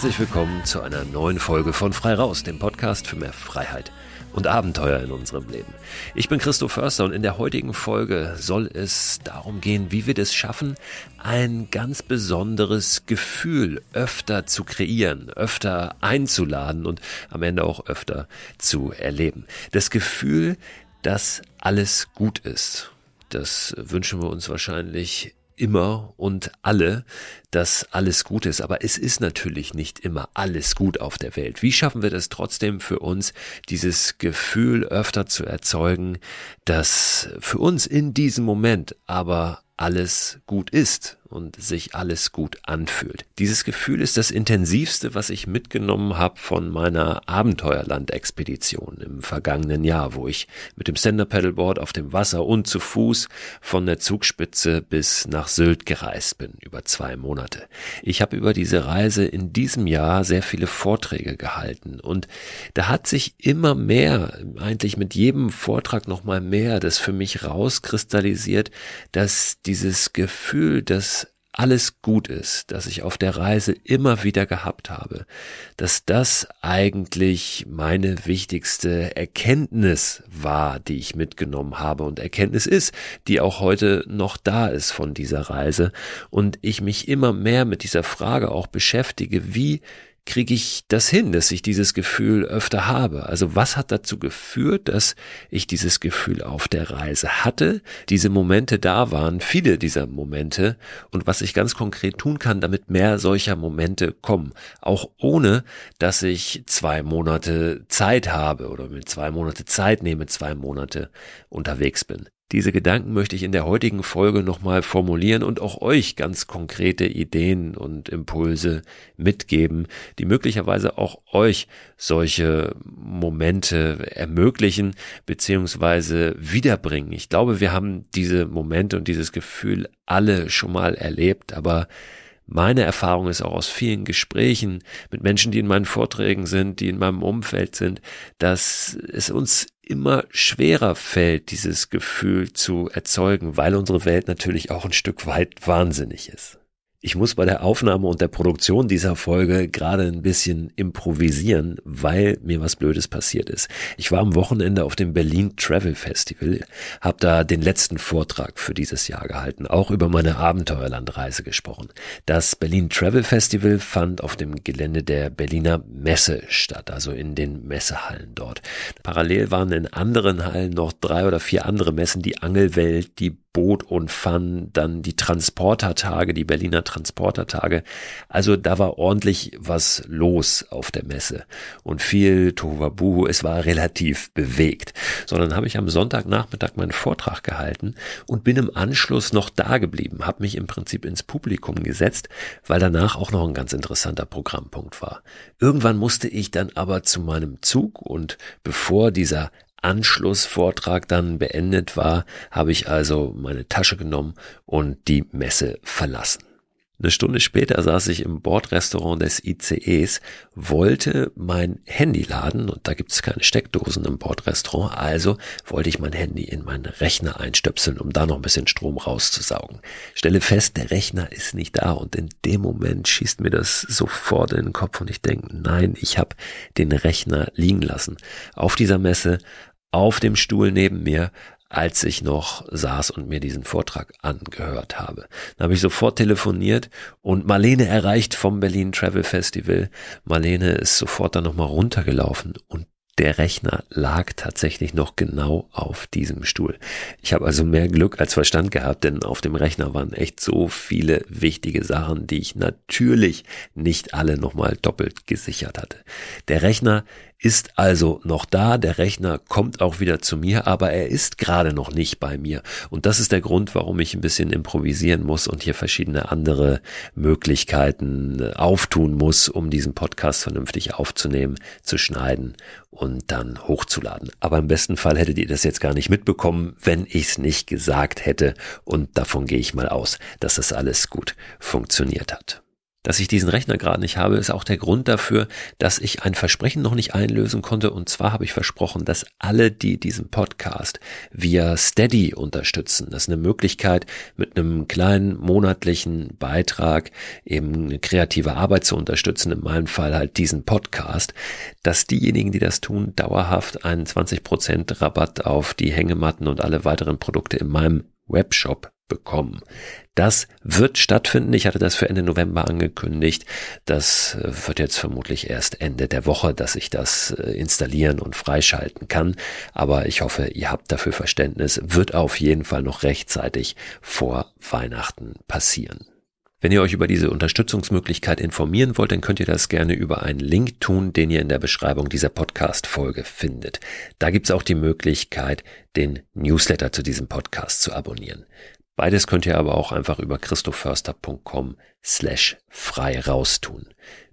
Herzlich willkommen zu einer neuen Folge von Frei Raus, dem Podcast für mehr Freiheit und Abenteuer in unserem Leben. Ich bin Christo Förster und in der heutigen Folge soll es darum gehen, wie wir das schaffen, ein ganz besonderes Gefühl öfter zu kreieren, öfter einzuladen und am Ende auch öfter zu erleben. Das Gefühl, dass alles gut ist. Das wünschen wir uns wahrscheinlich immer und alle, dass alles gut ist. Aber es ist natürlich nicht immer alles gut auf der Welt. Wie schaffen wir das trotzdem für uns, dieses Gefühl öfter zu erzeugen, dass für uns in diesem Moment aber alles gut ist und sich alles gut anfühlt. Dieses Gefühl ist das intensivste, was ich mitgenommen habe von meiner Abenteuerland-Expedition im vergangenen Jahr, wo ich mit dem Stand-Up-Paddleboard auf dem Wasser und zu Fuß von der Zugspitze bis nach Sylt gereist bin, über zwei Monate. Ich habe über diese Reise in diesem Jahr sehr viele Vorträge gehalten und da hat sich immer mehr, eigentlich mit jedem Vortrag noch mal mehr, das für mich rauskristallisiert, dass dieses Gefühl, dass alles gut ist, dass ich auf der Reise immer wieder gehabt habe, dass das eigentlich meine wichtigste Erkenntnis war, die ich mitgenommen habe und Erkenntnis ist, die auch heute noch da ist von dieser Reise. Und ich mich immer mehr mit dieser Frage auch beschäftige, wie kriege ich das hin, dass ich dieses Gefühl öfter habe? Also was hat dazu geführt, dass ich dieses Gefühl auf der Reise hatte? Diese Momente da waren, viele dieser Momente und was ich ganz konkret tun kann, damit mehr solcher Momente kommen. Auch ohne, dass ich zwei Monate Zeit habe oder mit zwei Monate Zeit nehme, zwei Monate unterwegs bin. Diese Gedanken möchte ich in der heutigen Folge nochmal formulieren und auch euch ganz konkrete Ideen und Impulse mitgeben, die möglicherweise auch euch solche Momente ermöglichen bzw. wiederbringen. Ich glaube, wir haben diese Momente und dieses Gefühl alle schon mal erlebt, aber meine Erfahrung ist auch aus vielen Gesprächen mit Menschen, die in meinen Vorträgen sind, die in meinem Umfeld sind, dass es uns immer schwerer fällt, dieses Gefühl zu erzeugen, weil unsere Welt natürlich auch ein Stück weit wahnsinnig ist. Ich muss bei der Aufnahme und der Produktion dieser Folge gerade ein bisschen improvisieren, weil mir was Blödes passiert ist. Ich war am Wochenende auf dem Berlin Travel Festival, habe da den letzten Vortrag für dieses Jahr gehalten, auch über meine Abenteuerlandreise gesprochen. Das Berlin Travel Festival fand auf dem Gelände der Berliner Messe statt, also in den Messehallen dort. Parallel waren in anderen Hallen noch drei oder vier andere Messen, die Angelwelt, die Boot und Fun, dann die Transportertage, die Berliner Transportertage. Also da war ordentlich was los auf der Messe und viel Tohuwabuhu. Es war relativ bewegt. Sondern habe ich am Sonntagnachmittag meinen Vortrag gehalten und bin im Anschluss noch da geblieben, habe mich im Prinzip ins Publikum gesetzt, weil danach auch noch ein ganz interessanter Programmpunkt war. Irgendwann musste ich dann aber zu meinem Zug und bevor dieser Anschlussvortrag dann beendet war, habe ich also meine Tasche genommen und die Messe verlassen. Eine Stunde später saß ich im Bordrestaurant des ICEs, wollte mein Handy laden und da gibt es keine Steckdosen im Bordrestaurant, also wollte ich mein Handy in meinen Rechner einstöpseln, um da noch ein bisschen Strom rauszusaugen. Stelle fest, der Rechner ist nicht da und in dem Moment schießt mir das sofort in den Kopf und ich denke, nein, ich habe den Rechner liegen lassen. Auf dieser Messe auf dem Stuhl neben mir, als ich noch saß und mir diesen Vortrag angehört habe. Dann habe ich sofort telefoniert und Marlene erreicht vom Berlin Travel Festival. Marlene ist sofort dann nochmal runtergelaufen und der Rechner lag tatsächlich noch genau auf diesem Stuhl. Ich habe also mehr Glück als Verstand gehabt, denn auf dem Rechner waren echt so viele wichtige Sachen, die ich natürlich nicht alle nochmal doppelt gesichert hatte. Der Rechner ist also noch da, der Rechner kommt auch wieder zu mir, aber er ist gerade noch nicht bei mir. Und das ist der Grund, warum ich ein bisschen improvisieren muss und hier verschiedene andere Möglichkeiten äh, auftun muss, um diesen Podcast vernünftig aufzunehmen, zu schneiden und dann hochzuladen. Aber im besten Fall hättet ihr das jetzt gar nicht mitbekommen, wenn ich es nicht gesagt hätte. Und davon gehe ich mal aus, dass das alles gut funktioniert hat. Dass ich diesen Rechner gerade nicht habe, ist auch der Grund dafür, dass ich ein Versprechen noch nicht einlösen konnte. Und zwar habe ich versprochen, dass alle, die diesen Podcast via Steady unterstützen, das ist eine Möglichkeit, mit einem kleinen monatlichen Beitrag eben eine kreative Arbeit zu unterstützen, in meinem Fall halt diesen Podcast, dass diejenigen, die das tun, dauerhaft einen 20% Rabatt auf die Hängematten und alle weiteren Produkte in meinem Webshop bekommen. Das wird stattfinden. Ich hatte das für Ende November angekündigt. Das äh, wird jetzt vermutlich erst Ende der Woche, dass ich das äh, installieren und freischalten kann. Aber ich hoffe, ihr habt dafür Verständnis. Wird auf jeden Fall noch rechtzeitig vor Weihnachten passieren. Wenn ihr euch über diese Unterstützungsmöglichkeit informieren wollt, dann könnt ihr das gerne über einen Link tun, den ihr in der Beschreibung dieser Podcast-Folge findet. Da gibt's auch die Möglichkeit, den Newsletter zu diesem Podcast zu abonnieren. Beides könnt ihr aber auch einfach über christoförster.com slash frei raustun.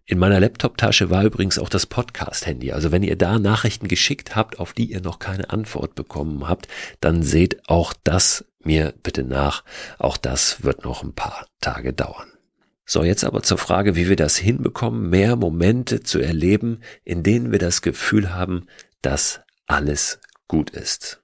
In meiner Laptop-Tasche war übrigens auch das Podcast-Handy. Also wenn ihr da Nachrichten geschickt habt, auf die ihr noch keine Antwort bekommen habt, dann seht auch das mir bitte nach. Auch das wird noch ein paar Tage dauern. So, jetzt aber zur Frage, wie wir das hinbekommen, mehr Momente zu erleben, in denen wir das Gefühl haben, dass alles gut ist.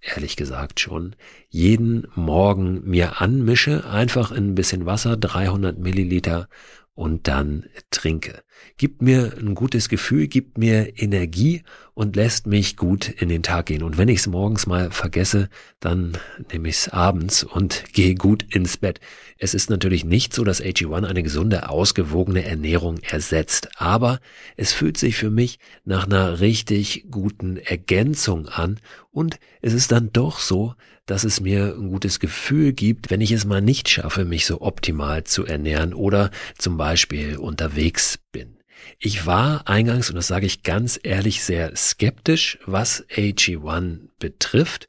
ehrlich gesagt schon, jeden Morgen mir anmische, einfach in ein bisschen Wasser, 300 Milliliter und dann trinke. Gibt mir ein gutes Gefühl, gibt mir Energie und lässt mich gut in den Tag gehen. Und wenn ich es morgens mal vergesse, dann nehme ich es abends und gehe gut ins Bett. Es ist natürlich nicht so, dass AG1 eine gesunde, ausgewogene Ernährung ersetzt, aber es fühlt sich für mich nach einer richtig guten Ergänzung an und es ist dann doch so, dass es mir ein gutes Gefühl gibt, wenn ich es mal nicht schaffe, mich so optimal zu ernähren oder zum Beispiel unterwegs bin. Ich war eingangs, und das sage ich ganz ehrlich, sehr skeptisch, was AG1 betrifft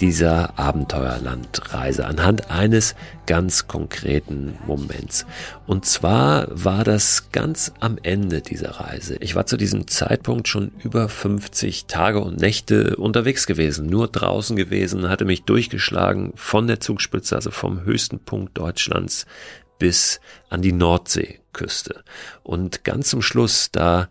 dieser Abenteuerlandreise anhand eines ganz konkreten Moments. Und zwar war das ganz am Ende dieser Reise. Ich war zu diesem Zeitpunkt schon über 50 Tage und Nächte unterwegs gewesen, nur draußen gewesen, hatte mich durchgeschlagen von der Zugspitze, also vom höchsten Punkt Deutschlands bis an die Nordseeküste. Und ganz zum Schluss, da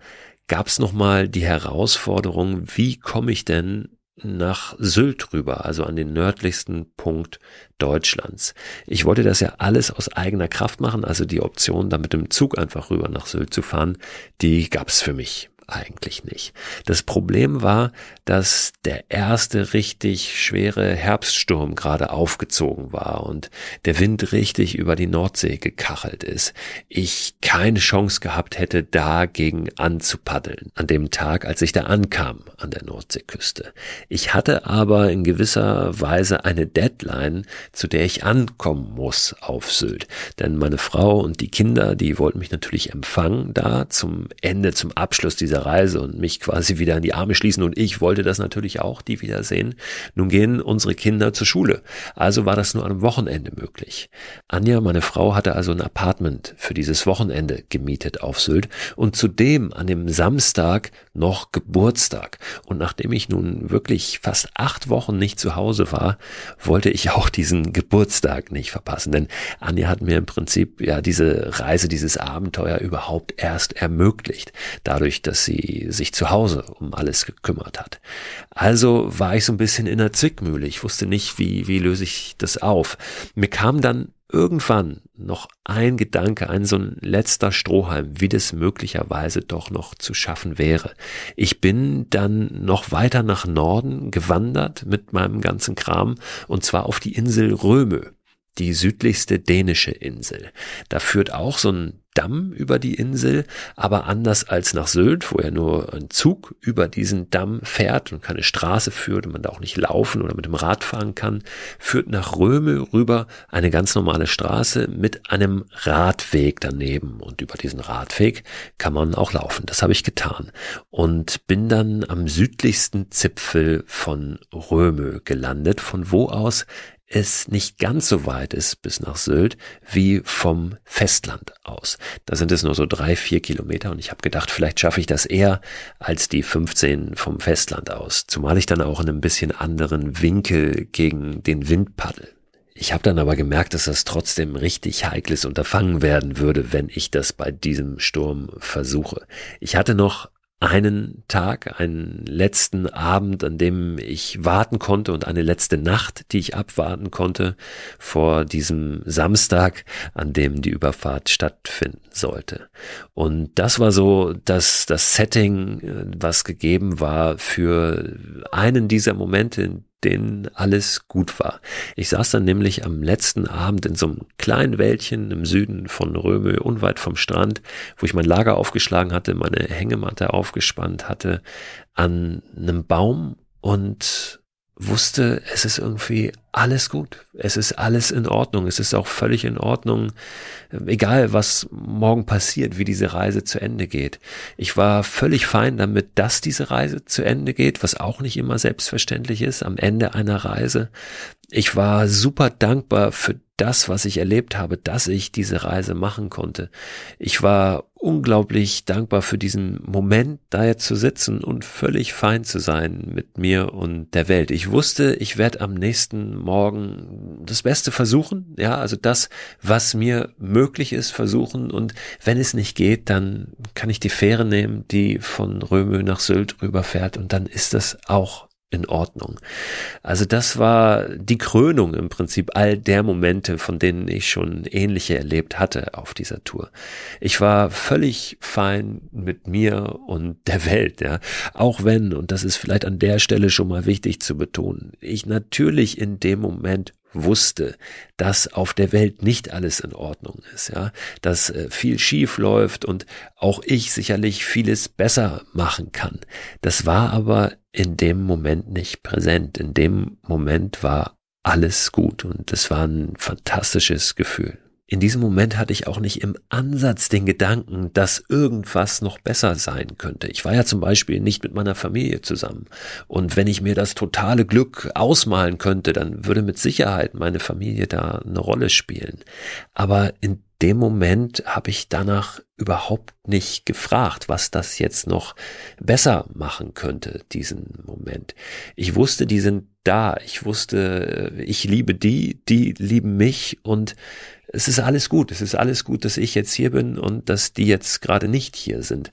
gab es nochmal die Herausforderung, wie komme ich denn nach Sylt rüber, also an den nördlichsten Punkt Deutschlands. Ich wollte das ja alles aus eigener Kraft machen, also die Option, da mit dem Zug einfach rüber nach Sylt zu fahren, die gab es für mich eigentlich nicht. Das Problem war, dass der erste richtig schwere Herbststurm gerade aufgezogen war und der Wind richtig über die Nordsee gekachelt ist. Ich keine Chance gehabt hätte, dagegen anzupaddeln, an dem Tag, als ich da ankam an der Nordseeküste. Ich hatte aber in gewisser Weise eine Deadline, zu der ich ankommen muss auf Sylt. Denn meine Frau und die Kinder, die wollten mich natürlich empfangen da zum Ende, zum Abschluss dieser Reise und mich quasi wieder in die Arme schließen und ich wollte das natürlich auch, die wiedersehen. Nun gehen unsere Kinder zur Schule. Also war das nur einem Wochenende möglich. Anja, meine Frau, hatte also ein Apartment für dieses Wochenende gemietet auf Sylt und zudem an dem Samstag noch Geburtstag. Und nachdem ich nun wirklich fast acht Wochen nicht zu Hause war, wollte ich auch diesen Geburtstag nicht verpassen. Denn Anja hat mir im Prinzip ja diese Reise, dieses Abenteuer überhaupt erst ermöglicht. Dadurch, dass sie sie sich zu Hause um alles gekümmert hat. Also war ich so ein bisschen in der Zwickmühle. Ich wusste nicht, wie, wie löse ich das auf. Mir kam dann irgendwann noch ein Gedanke, ein so ein letzter Strohhalm, wie das möglicherweise doch noch zu schaffen wäre. Ich bin dann noch weiter nach Norden gewandert mit meinem ganzen Kram und zwar auf die Insel Röme die südlichste dänische Insel. Da führt auch so ein Damm über die Insel, aber anders als nach Sylt, wo ja nur ein Zug über diesen Damm fährt und keine Straße führt und man da auch nicht laufen oder mit dem Rad fahren kann, führt nach Röme rüber eine ganz normale Straße mit einem Radweg daneben und über diesen Radweg kann man auch laufen. Das habe ich getan und bin dann am südlichsten Zipfel von Röme gelandet, von wo aus es nicht ganz so weit ist bis nach Sylt wie vom Festland aus. Da sind es nur so drei, vier Kilometer und ich habe gedacht, vielleicht schaffe ich das eher als die 15 vom Festland aus, zumal ich dann auch in einem bisschen anderen Winkel gegen den Wind paddel. Ich habe dann aber gemerkt, dass das trotzdem richtig heikles Unterfangen werden würde, wenn ich das bei diesem Sturm versuche. Ich hatte noch einen Tag, einen letzten Abend, an dem ich warten konnte und eine letzte Nacht, die ich abwarten konnte vor diesem Samstag, an dem die Überfahrt stattfinden sollte. Und das war so das, das Setting, was gegeben war für einen dieser Momente, denen alles gut war. Ich saß dann nämlich am letzten Abend in so einem kleinen Wäldchen im Süden von Röme, unweit vom Strand, wo ich mein Lager aufgeschlagen hatte, meine Hängematte aufgespannt hatte, an einem Baum und wusste, es ist irgendwie alles gut. Es ist alles in Ordnung. Es ist auch völlig in Ordnung, egal was morgen passiert, wie diese Reise zu Ende geht. Ich war völlig fein damit, dass diese Reise zu Ende geht, was auch nicht immer selbstverständlich ist am Ende einer Reise. Ich war super dankbar für das, was ich erlebt habe, dass ich diese Reise machen konnte. Ich war unglaublich dankbar für diesen Moment, da jetzt zu sitzen und völlig fein zu sein mit mir und der Welt. Ich wusste, ich werde am nächsten Morgen das Beste versuchen, ja, also das, was mir möglich ist, versuchen und wenn es nicht geht, dann kann ich die Fähre nehmen, die von Römö nach Sylt rüberfährt und dann ist das auch in Ordnung. Also das war die Krönung im Prinzip all der Momente, von denen ich schon ähnliche erlebt hatte auf dieser Tour. Ich war völlig fein mit mir und der Welt, ja. Auch wenn, und das ist vielleicht an der Stelle schon mal wichtig zu betonen, ich natürlich in dem Moment wusste, dass auf der Welt nicht alles in Ordnung ist, ja, dass äh, viel schief läuft und auch ich sicherlich vieles besser machen kann. Das war aber in dem Moment nicht präsent. In dem Moment war alles gut und es war ein fantastisches Gefühl. In diesem Moment hatte ich auch nicht im Ansatz den Gedanken, dass irgendwas noch besser sein könnte. Ich war ja zum Beispiel nicht mit meiner Familie zusammen. Und wenn ich mir das totale Glück ausmalen könnte, dann würde mit Sicherheit meine Familie da eine Rolle spielen. Aber in dem Moment habe ich danach überhaupt nicht gefragt, was das jetzt noch besser machen könnte, diesen Moment. Ich wusste, die sind da. Ich wusste, ich liebe die, die lieben mich und es ist alles gut, es ist alles gut, dass ich jetzt hier bin und dass die jetzt gerade nicht hier sind.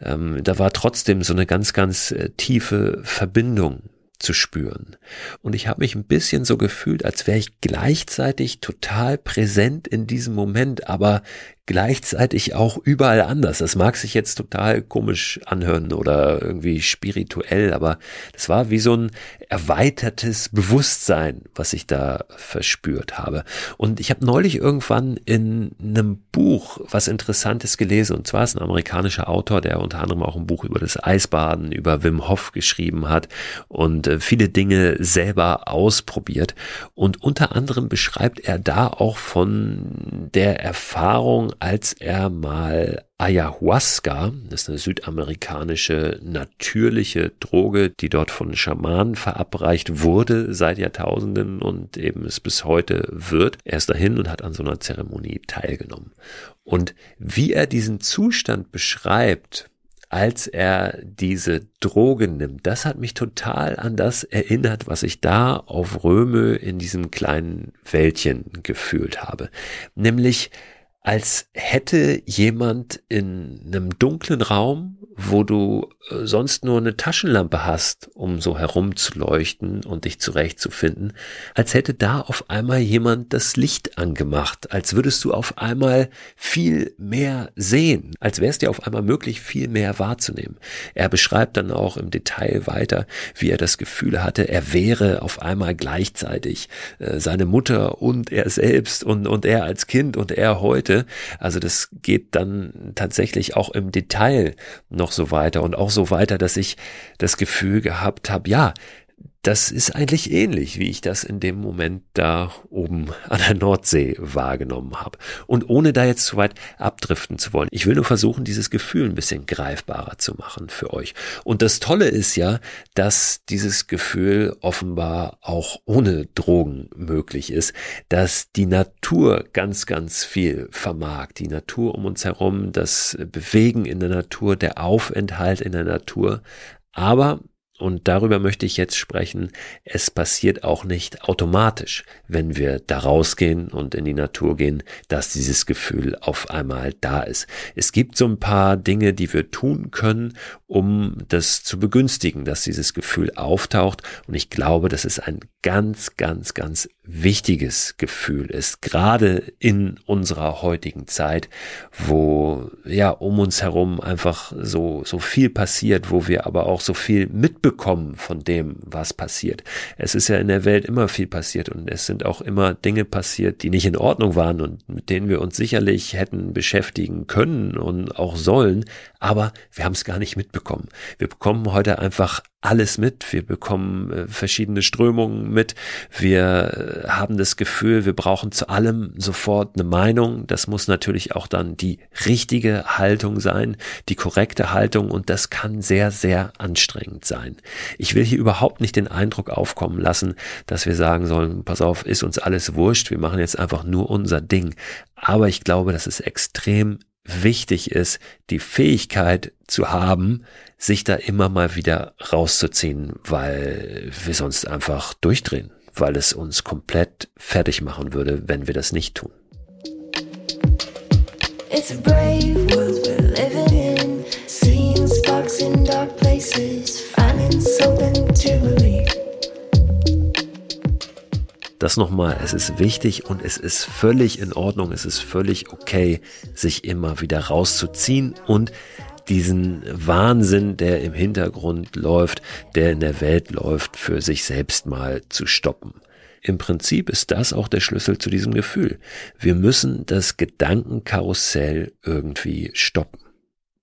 Ähm, da war trotzdem so eine ganz, ganz äh, tiefe Verbindung zu spüren. Und ich habe mich ein bisschen so gefühlt, als wäre ich gleichzeitig total präsent in diesem Moment, aber gleichzeitig auch überall anders. Das mag sich jetzt total komisch anhören oder irgendwie spirituell, aber das war wie so ein erweitertes Bewusstsein, was ich da verspürt habe. Und ich habe neulich irgendwann in einem Buch was Interessantes gelesen, und zwar ist ein amerikanischer Autor, der unter anderem auch ein Buch über das Eisbaden, über Wim Hof geschrieben hat und äh, viele Dinge selber ausprobiert. Und unter anderem beschreibt er da auch von der Erfahrung, als er mal Ayahuasca, das ist eine südamerikanische natürliche Droge, die dort von Schamanen verabreicht wurde seit Jahrtausenden und eben es bis heute wird. Er ist dahin und hat an so einer Zeremonie teilgenommen. Und wie er diesen Zustand beschreibt, als er diese Droge nimmt. Das hat mich total an das erinnert, was ich da auf Röme in diesem kleinen Wäldchen gefühlt habe. Nämlich als hätte jemand in einem dunklen Raum, wo du äh, sonst nur eine Taschenlampe hast, um so herumzuleuchten und dich zurechtzufinden, als hätte da auf einmal jemand das Licht angemacht, als würdest du auf einmal viel mehr sehen, als wäre es dir auf einmal möglich, viel mehr wahrzunehmen. Er beschreibt dann auch im Detail weiter, wie er das Gefühl hatte, er wäre auf einmal gleichzeitig äh, seine Mutter und er selbst und, und er als Kind und er heute Geschichte. Also das geht dann tatsächlich auch im Detail noch so weiter und auch so weiter, dass ich das Gefühl gehabt habe, ja, das ist eigentlich ähnlich, wie ich das in dem Moment da oben an der Nordsee wahrgenommen habe. Und ohne da jetzt zu weit abdriften zu wollen. Ich will nur versuchen, dieses Gefühl ein bisschen greifbarer zu machen für euch. Und das Tolle ist ja, dass dieses Gefühl offenbar auch ohne Drogen möglich ist, dass die Natur ganz, ganz viel vermag. Die Natur um uns herum, das Bewegen in der Natur, der Aufenthalt in der Natur. Aber und darüber möchte ich jetzt sprechen. Es passiert auch nicht automatisch, wenn wir da rausgehen und in die Natur gehen, dass dieses Gefühl auf einmal da ist. Es gibt so ein paar Dinge, die wir tun können, um das zu begünstigen, dass dieses Gefühl auftaucht. Und ich glaube, das ist ein ganz, ganz, ganz wichtiges Gefühl ist, gerade in unserer heutigen Zeit, wo ja um uns herum einfach so, so viel passiert, wo wir aber auch so viel mitbekommen von dem, was passiert. Es ist ja in der Welt immer viel passiert und es sind auch immer Dinge passiert, die nicht in Ordnung waren und mit denen wir uns sicherlich hätten beschäftigen können und auch sollen, aber wir haben es gar nicht mitbekommen. Wir bekommen heute einfach alles mit. Wir bekommen äh, verschiedene Strömungen mit. Wir äh, haben das Gefühl, wir brauchen zu allem sofort eine Meinung. Das muss natürlich auch dann die richtige Haltung sein, die korrekte Haltung und das kann sehr, sehr anstrengend sein. Ich will hier überhaupt nicht den Eindruck aufkommen lassen, dass wir sagen sollen, pass auf, ist uns alles wurscht, wir machen jetzt einfach nur unser Ding. Aber ich glaube, dass es extrem wichtig ist, die Fähigkeit zu haben, sich da immer mal wieder rauszuziehen, weil wir sonst einfach durchdrehen, weil es uns komplett fertig machen würde, wenn wir das nicht tun. It's a brave world we're living in, seeing sparks in dark places, finding something to believe. Das nochmal, es ist wichtig und es ist völlig in Ordnung, es ist völlig okay, sich immer wieder rauszuziehen und diesen Wahnsinn, der im Hintergrund läuft, der in der Welt läuft, für sich selbst mal zu stoppen. Im Prinzip ist das auch der Schlüssel zu diesem Gefühl. Wir müssen das Gedankenkarussell irgendwie stoppen.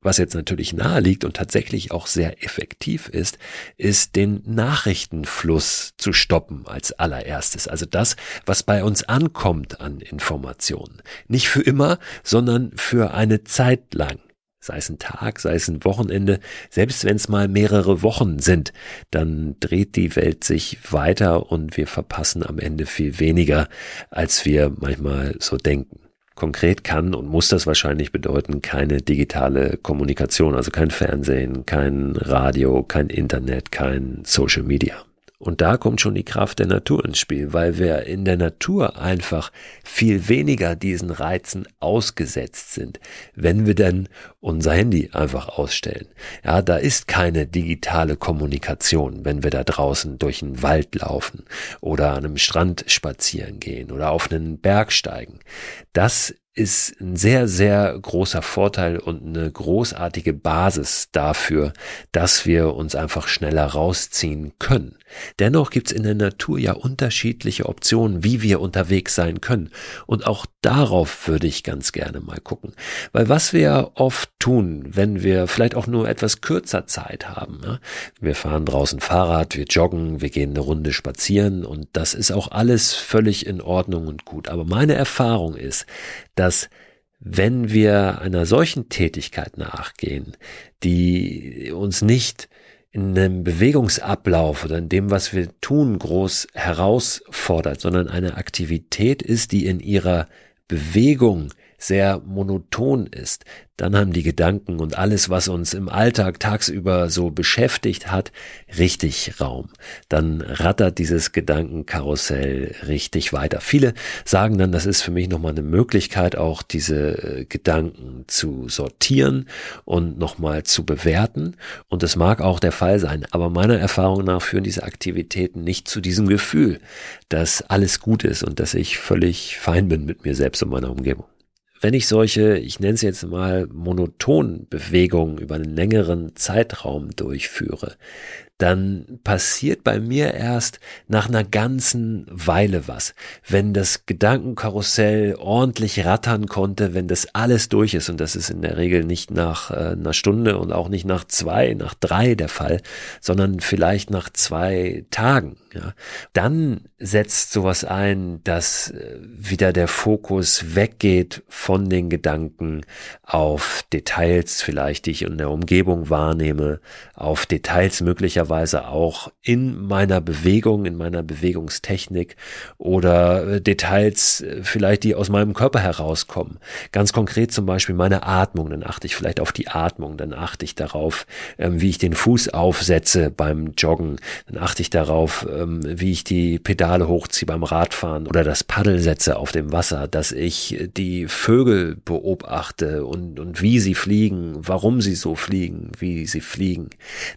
Was jetzt natürlich nahe liegt und tatsächlich auch sehr effektiv ist, ist den Nachrichtenfluss zu stoppen als allererstes. Also das, was bei uns ankommt an Informationen. Nicht für immer, sondern für eine Zeit lang sei es ein Tag, sei es ein Wochenende, selbst wenn es mal mehrere Wochen sind, dann dreht die Welt sich weiter und wir verpassen am Ende viel weniger, als wir manchmal so denken. Konkret kann und muss das wahrscheinlich bedeuten, keine digitale Kommunikation, also kein Fernsehen, kein Radio, kein Internet, kein Social Media. Und da kommt schon die Kraft der Natur ins Spiel, weil wir in der Natur einfach viel weniger diesen Reizen ausgesetzt sind, wenn wir dann unser Handy einfach ausstellen. Ja, da ist keine digitale Kommunikation, wenn wir da draußen durch einen Wald laufen oder an einem Strand spazieren gehen oder auf einen Berg steigen. Das ist ein sehr, sehr großer Vorteil und eine großartige Basis dafür, dass wir uns einfach schneller rausziehen können. Dennoch gibt's in der Natur ja unterschiedliche Optionen, wie wir unterwegs sein können. Und auch darauf würde ich ganz gerne mal gucken. Weil was wir oft tun, wenn wir vielleicht auch nur etwas kürzer Zeit haben, ja? wir fahren draußen Fahrrad, wir joggen, wir gehen eine Runde spazieren und das ist auch alles völlig in Ordnung und gut. Aber meine Erfahrung ist, dass wenn wir einer solchen Tätigkeit nachgehen, die uns nicht in einem Bewegungsablauf oder in dem, was wir tun, groß herausfordert, sondern eine Aktivität ist, die in ihrer Bewegung sehr monoton ist, dann haben die Gedanken und alles, was uns im Alltag tagsüber so beschäftigt hat, richtig Raum. Dann rattert dieses Gedankenkarussell richtig weiter. Viele sagen dann, das ist für mich nochmal eine Möglichkeit, auch diese äh, Gedanken zu sortieren und nochmal zu bewerten. Und es mag auch der Fall sein, aber meiner Erfahrung nach führen diese Aktivitäten nicht zu diesem Gefühl, dass alles gut ist und dass ich völlig fein bin mit mir selbst und meiner Umgebung wenn ich solche, ich nenne es jetzt mal monoton Bewegungen über einen längeren Zeitraum durchführe, dann passiert bei mir erst nach einer ganzen Weile was. Wenn das Gedankenkarussell ordentlich rattern konnte, wenn das alles durch ist, und das ist in der Regel nicht nach äh, einer Stunde und auch nicht nach zwei, nach drei der Fall, sondern vielleicht nach zwei Tagen, ja, dann setzt sowas ein, dass äh, wieder der Fokus weggeht von den Gedanken auf Details vielleicht, die ich in der Umgebung wahrnehme, auf Details möglicherweise auch in meiner Bewegung, in meiner Bewegungstechnik oder äh, Details äh, vielleicht, die aus meinem Körper herauskommen. Ganz konkret zum Beispiel meine Atmung, dann achte ich vielleicht auf die Atmung, dann achte ich darauf, ähm, wie ich den Fuß aufsetze beim Joggen, dann achte ich darauf, ähm, wie ich die Pedale hochziehe beim Radfahren oder das Paddel setze auf dem Wasser, dass ich die Vögel beobachte und, und wie sie fliegen, warum sie so fliegen, wie sie fliegen,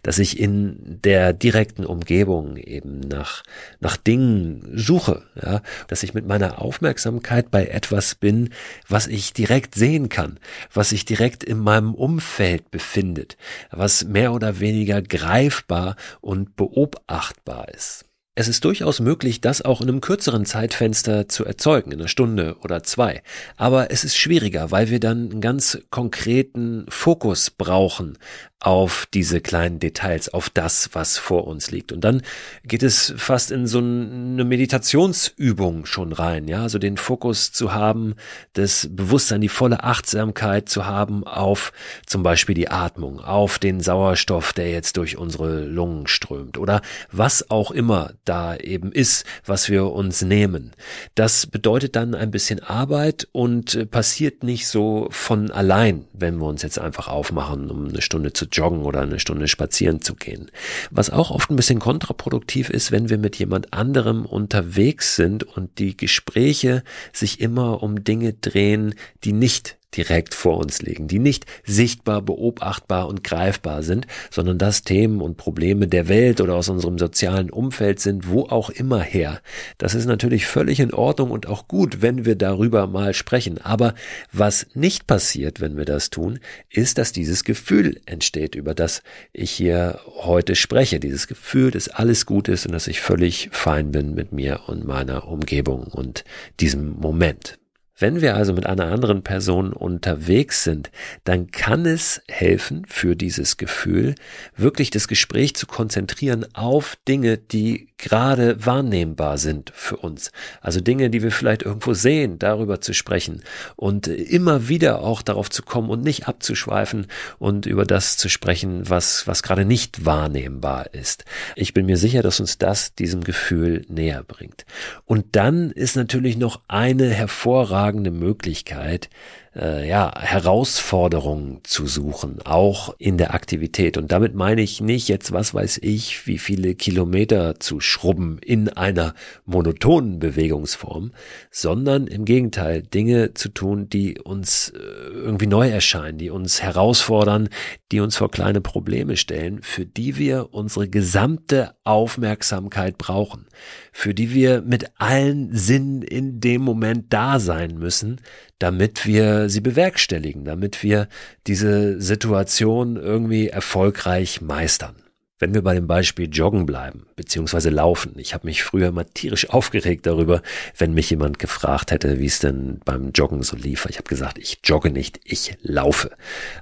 dass ich in der direkten Umgebung eben nach, nach Dingen suche, ja, dass ich mit meiner Aufmerksamkeit bei etwas bin, was ich direkt sehen kann, was sich direkt in meinem Umfeld befindet, was mehr oder weniger greifbar und beobachtbar ist. Es ist durchaus möglich, das auch in einem kürzeren Zeitfenster zu erzeugen, in einer Stunde oder zwei. Aber es ist schwieriger, weil wir dann einen ganz konkreten Fokus brauchen auf diese kleinen Details, auf das, was vor uns liegt. Und dann geht es fast in so eine Meditationsübung schon rein, ja, also den Fokus zu haben, das Bewusstsein, die volle Achtsamkeit zu haben auf zum Beispiel die Atmung, auf den Sauerstoff, der jetzt durch unsere Lungen strömt oder was auch immer da eben ist, was wir uns nehmen. Das bedeutet dann ein bisschen Arbeit und passiert nicht so von allein, wenn wir uns jetzt einfach aufmachen, um eine Stunde zu joggen oder eine Stunde spazieren zu gehen. Was auch oft ein bisschen kontraproduktiv ist, wenn wir mit jemand anderem unterwegs sind und die Gespräche sich immer um Dinge drehen, die nicht direkt vor uns liegen, die nicht sichtbar, beobachtbar und greifbar sind, sondern das Themen und Probleme der Welt oder aus unserem sozialen Umfeld sind, wo auch immer her. Das ist natürlich völlig in Ordnung und auch gut, wenn wir darüber mal sprechen. Aber was nicht passiert, wenn wir das tun, ist, dass dieses Gefühl entsteht, über das ich hier heute spreche. Dieses Gefühl, dass alles gut ist und dass ich völlig fein bin mit mir und meiner Umgebung und diesem Moment. Wenn wir also mit einer anderen Person unterwegs sind, dann kann es helfen für dieses Gefühl, wirklich das Gespräch zu konzentrieren auf Dinge, die gerade wahrnehmbar sind für uns. Also Dinge, die wir vielleicht irgendwo sehen, darüber zu sprechen und immer wieder auch darauf zu kommen und nicht abzuschweifen und über das zu sprechen, was, was gerade nicht wahrnehmbar ist. Ich bin mir sicher, dass uns das diesem Gefühl näher bringt. Und dann ist natürlich noch eine hervorragende hervorragende Möglichkeit, äh, ja, Herausforderungen zu suchen, auch in der Aktivität. Und damit meine ich nicht jetzt, was weiß ich, wie viele Kilometer zu schrubben in einer monotonen Bewegungsform, sondern im Gegenteil Dinge zu tun, die uns äh, irgendwie neu erscheinen, die uns herausfordern, die uns vor kleine Probleme stellen, für die wir unsere gesamte Aufmerksamkeit brauchen, für die wir mit allen Sinnen in dem Moment da sein müssen, damit wir sie bewerkstelligen, damit wir diese Situation irgendwie erfolgreich meistern. Wenn wir bei dem Beispiel Joggen bleiben, beziehungsweise Laufen. Ich habe mich früher mal tierisch aufgeregt darüber, wenn mich jemand gefragt hätte, wie es denn beim Joggen so lief. Ich habe gesagt, ich jogge nicht, ich laufe.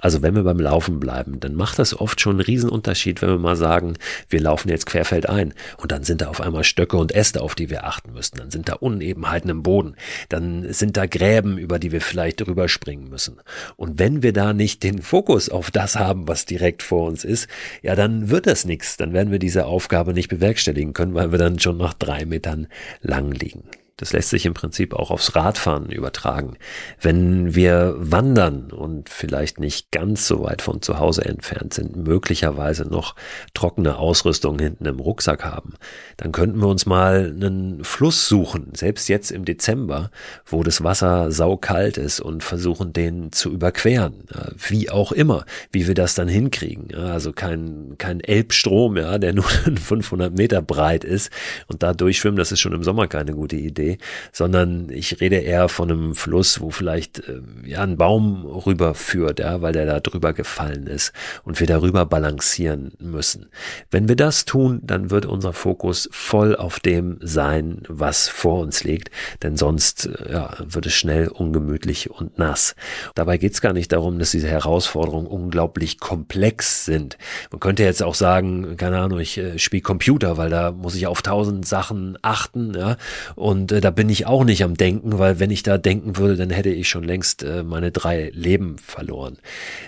Also wenn wir beim Laufen bleiben, dann macht das oft schon einen Riesenunterschied, wenn wir mal sagen, wir laufen jetzt querfeldein und dann sind da auf einmal Stöcke und Äste, auf die wir achten müssen. Dann sind da Unebenheiten im Boden. Dann sind da Gräben, über die wir vielleicht drüber springen müssen. Und wenn wir da nicht den Fokus auf das haben, was direkt vor uns ist, ja, dann wird das nichts. Dann werden wir diese Aufgabe nicht bewerkstelligen können, weil wir dann schon nach drei Metern lang liegen. Das lässt sich im Prinzip auch aufs Radfahren übertragen. Wenn wir wandern und vielleicht nicht ganz so weit von zu Hause entfernt sind, möglicherweise noch trockene Ausrüstung hinten im Rucksack haben, dann könnten wir uns mal einen Fluss suchen, selbst jetzt im Dezember, wo das Wasser saukalt ist und versuchen, den zu überqueren. Wie auch immer, wie wir das dann hinkriegen. Also kein, kein Elbstrom, ja, der nur 500 Meter breit ist und da durchschwimmen, das ist schon im Sommer keine gute Idee sondern ich rede eher von einem Fluss, wo vielleicht äh, ja ein Baum rüberführt, ja, weil der da drüber gefallen ist und wir darüber balancieren müssen. Wenn wir das tun, dann wird unser Fokus voll auf dem sein, was vor uns liegt, denn sonst äh, ja, wird es schnell ungemütlich und nass. Dabei geht es gar nicht darum, dass diese Herausforderungen unglaublich komplex sind. Man könnte jetzt auch sagen, keine Ahnung, ich äh, spiele Computer, weil da muss ich auf tausend Sachen achten, ja, und äh, da bin ich auch nicht am Denken, weil wenn ich da denken würde, dann hätte ich schon längst äh, meine drei Leben verloren.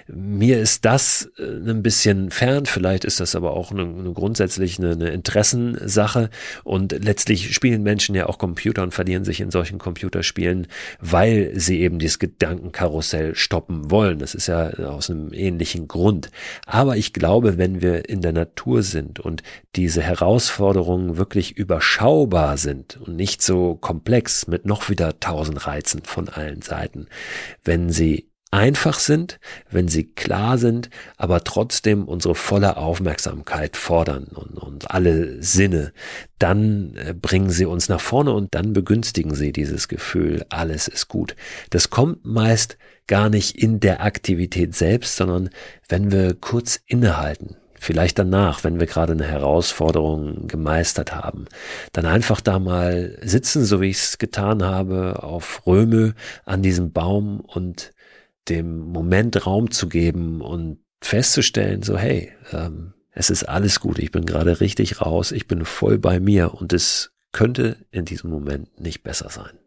Mir ist das äh, ein bisschen fern, vielleicht ist das aber auch eine, eine grundsätzlich eine, eine Interessensache und letztlich spielen Menschen ja auch Computer und verlieren sich in solchen Computerspielen, weil sie eben dieses Gedankenkarussell stoppen wollen. Das ist ja aus einem ähnlichen Grund. Aber ich glaube, wenn wir in der Natur sind und diese Herausforderungen wirklich überschaubar sind und nicht so komplex mit noch wieder tausend Reizen von allen Seiten. Wenn sie einfach sind, wenn sie klar sind, aber trotzdem unsere volle Aufmerksamkeit fordern und, und alle Sinne, dann äh, bringen sie uns nach vorne und dann begünstigen sie dieses Gefühl, alles ist gut. Das kommt meist gar nicht in der Aktivität selbst, sondern wenn wir kurz innehalten, vielleicht danach, wenn wir gerade eine Herausforderung gemeistert haben, dann einfach da mal sitzen, so wie ich es getan habe, auf Röme an diesem Baum und dem Moment Raum zu geben und festzustellen, so hey, ähm, es ist alles gut, ich bin gerade richtig raus, ich bin voll bei mir und es könnte in diesem Moment nicht besser sein.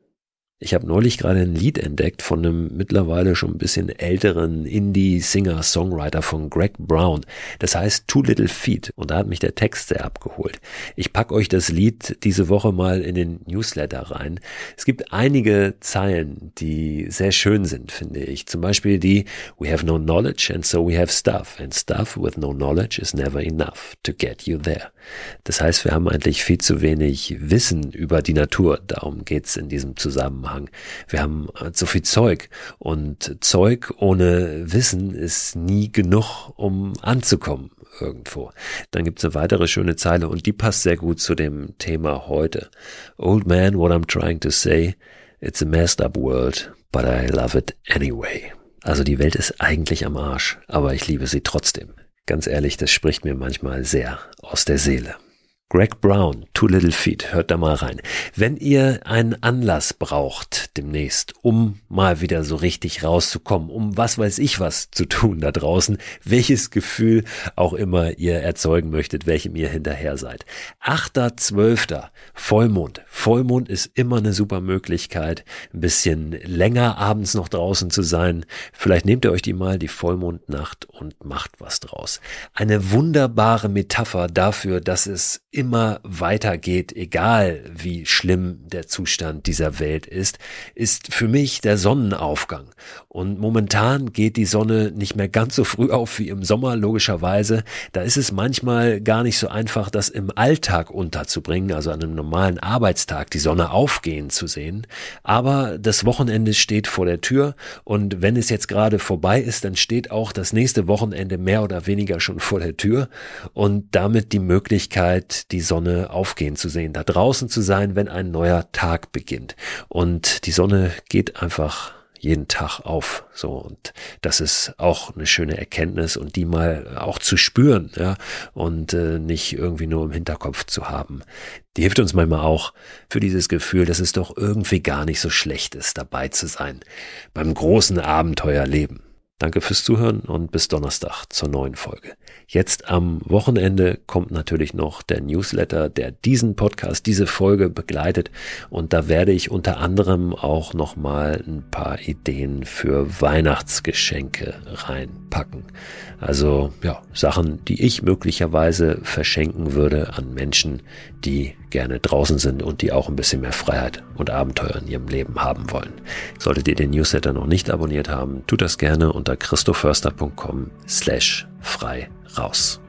Ich habe neulich gerade ein Lied entdeckt von einem mittlerweile schon ein bisschen älteren Indie-Singer-Songwriter von Greg Brown. Das heißt Two Little Feet und da hat mich der Text sehr abgeholt. Ich pack euch das Lied diese Woche mal in den Newsletter rein. Es gibt einige Zeilen, die sehr schön sind, finde ich. Zum Beispiel die We have no knowledge and so we have stuff and stuff with no knowledge is never enough to get you there. Das heißt, wir haben eigentlich viel zu wenig Wissen über die Natur. Darum geht's in diesem Zusammenhang. Wir haben zu viel Zeug und Zeug ohne Wissen ist nie genug, um anzukommen irgendwo. Dann gibt's eine weitere schöne Zeile und die passt sehr gut zu dem Thema heute. Old man, what I'm trying to say, it's a messed up world, but I love it anyway. Also die Welt ist eigentlich am Arsch, aber ich liebe sie trotzdem. Ganz ehrlich, das spricht mir manchmal sehr aus der Seele. Greg Brown, Two Little Feet, hört da mal rein. Wenn ihr einen Anlass braucht demnächst, um mal wieder so richtig rauszukommen, um was weiß ich was zu tun da draußen, welches Gefühl auch immer ihr erzeugen möchtet, welchem ihr hinterher seid. 8.12. Vollmond. Vollmond ist immer eine super Möglichkeit, ein bisschen länger abends noch draußen zu sein. Vielleicht nehmt ihr euch die mal, die Vollmondnacht, und macht was draus. Eine wunderbare Metapher dafür, dass es immer weitergeht, egal wie schlimm der Zustand dieser Welt ist, ist für mich der Sonnenaufgang. Und momentan geht die Sonne nicht mehr ganz so früh auf wie im Sommer, logischerweise. Da ist es manchmal gar nicht so einfach, das im Alltag unterzubringen, also an einem normalen Arbeitstag die Sonne aufgehen zu sehen. Aber das Wochenende steht vor der Tür und wenn es jetzt gerade vorbei ist, dann steht auch das nächste Wochenende mehr oder weniger schon vor der Tür und damit die Möglichkeit, die Sonne aufgehen zu sehen, da draußen zu sein, wenn ein neuer Tag beginnt. Und die Sonne geht einfach jeden Tag auf. So und das ist auch eine schöne Erkenntnis und die mal auch zu spüren, ja und äh, nicht irgendwie nur im Hinterkopf zu haben. Die hilft uns manchmal auch für dieses Gefühl, dass es doch irgendwie gar nicht so schlecht ist, dabei zu sein beim großen Abenteuerleben. Danke fürs Zuhören und bis Donnerstag zur neuen Folge. Jetzt am Wochenende kommt natürlich noch der Newsletter, der diesen Podcast, diese Folge begleitet und da werde ich unter anderem auch noch mal ein paar Ideen für Weihnachtsgeschenke reinpacken. Also ja, Sachen, die ich möglicherweise verschenken würde an Menschen, die gerne draußen sind und die auch ein bisschen mehr Freiheit und Abenteuer in ihrem Leben haben wollen. Solltet ihr den Newsletter noch nicht abonniert haben, tut das gerne unter christoförster.com slash frei raus.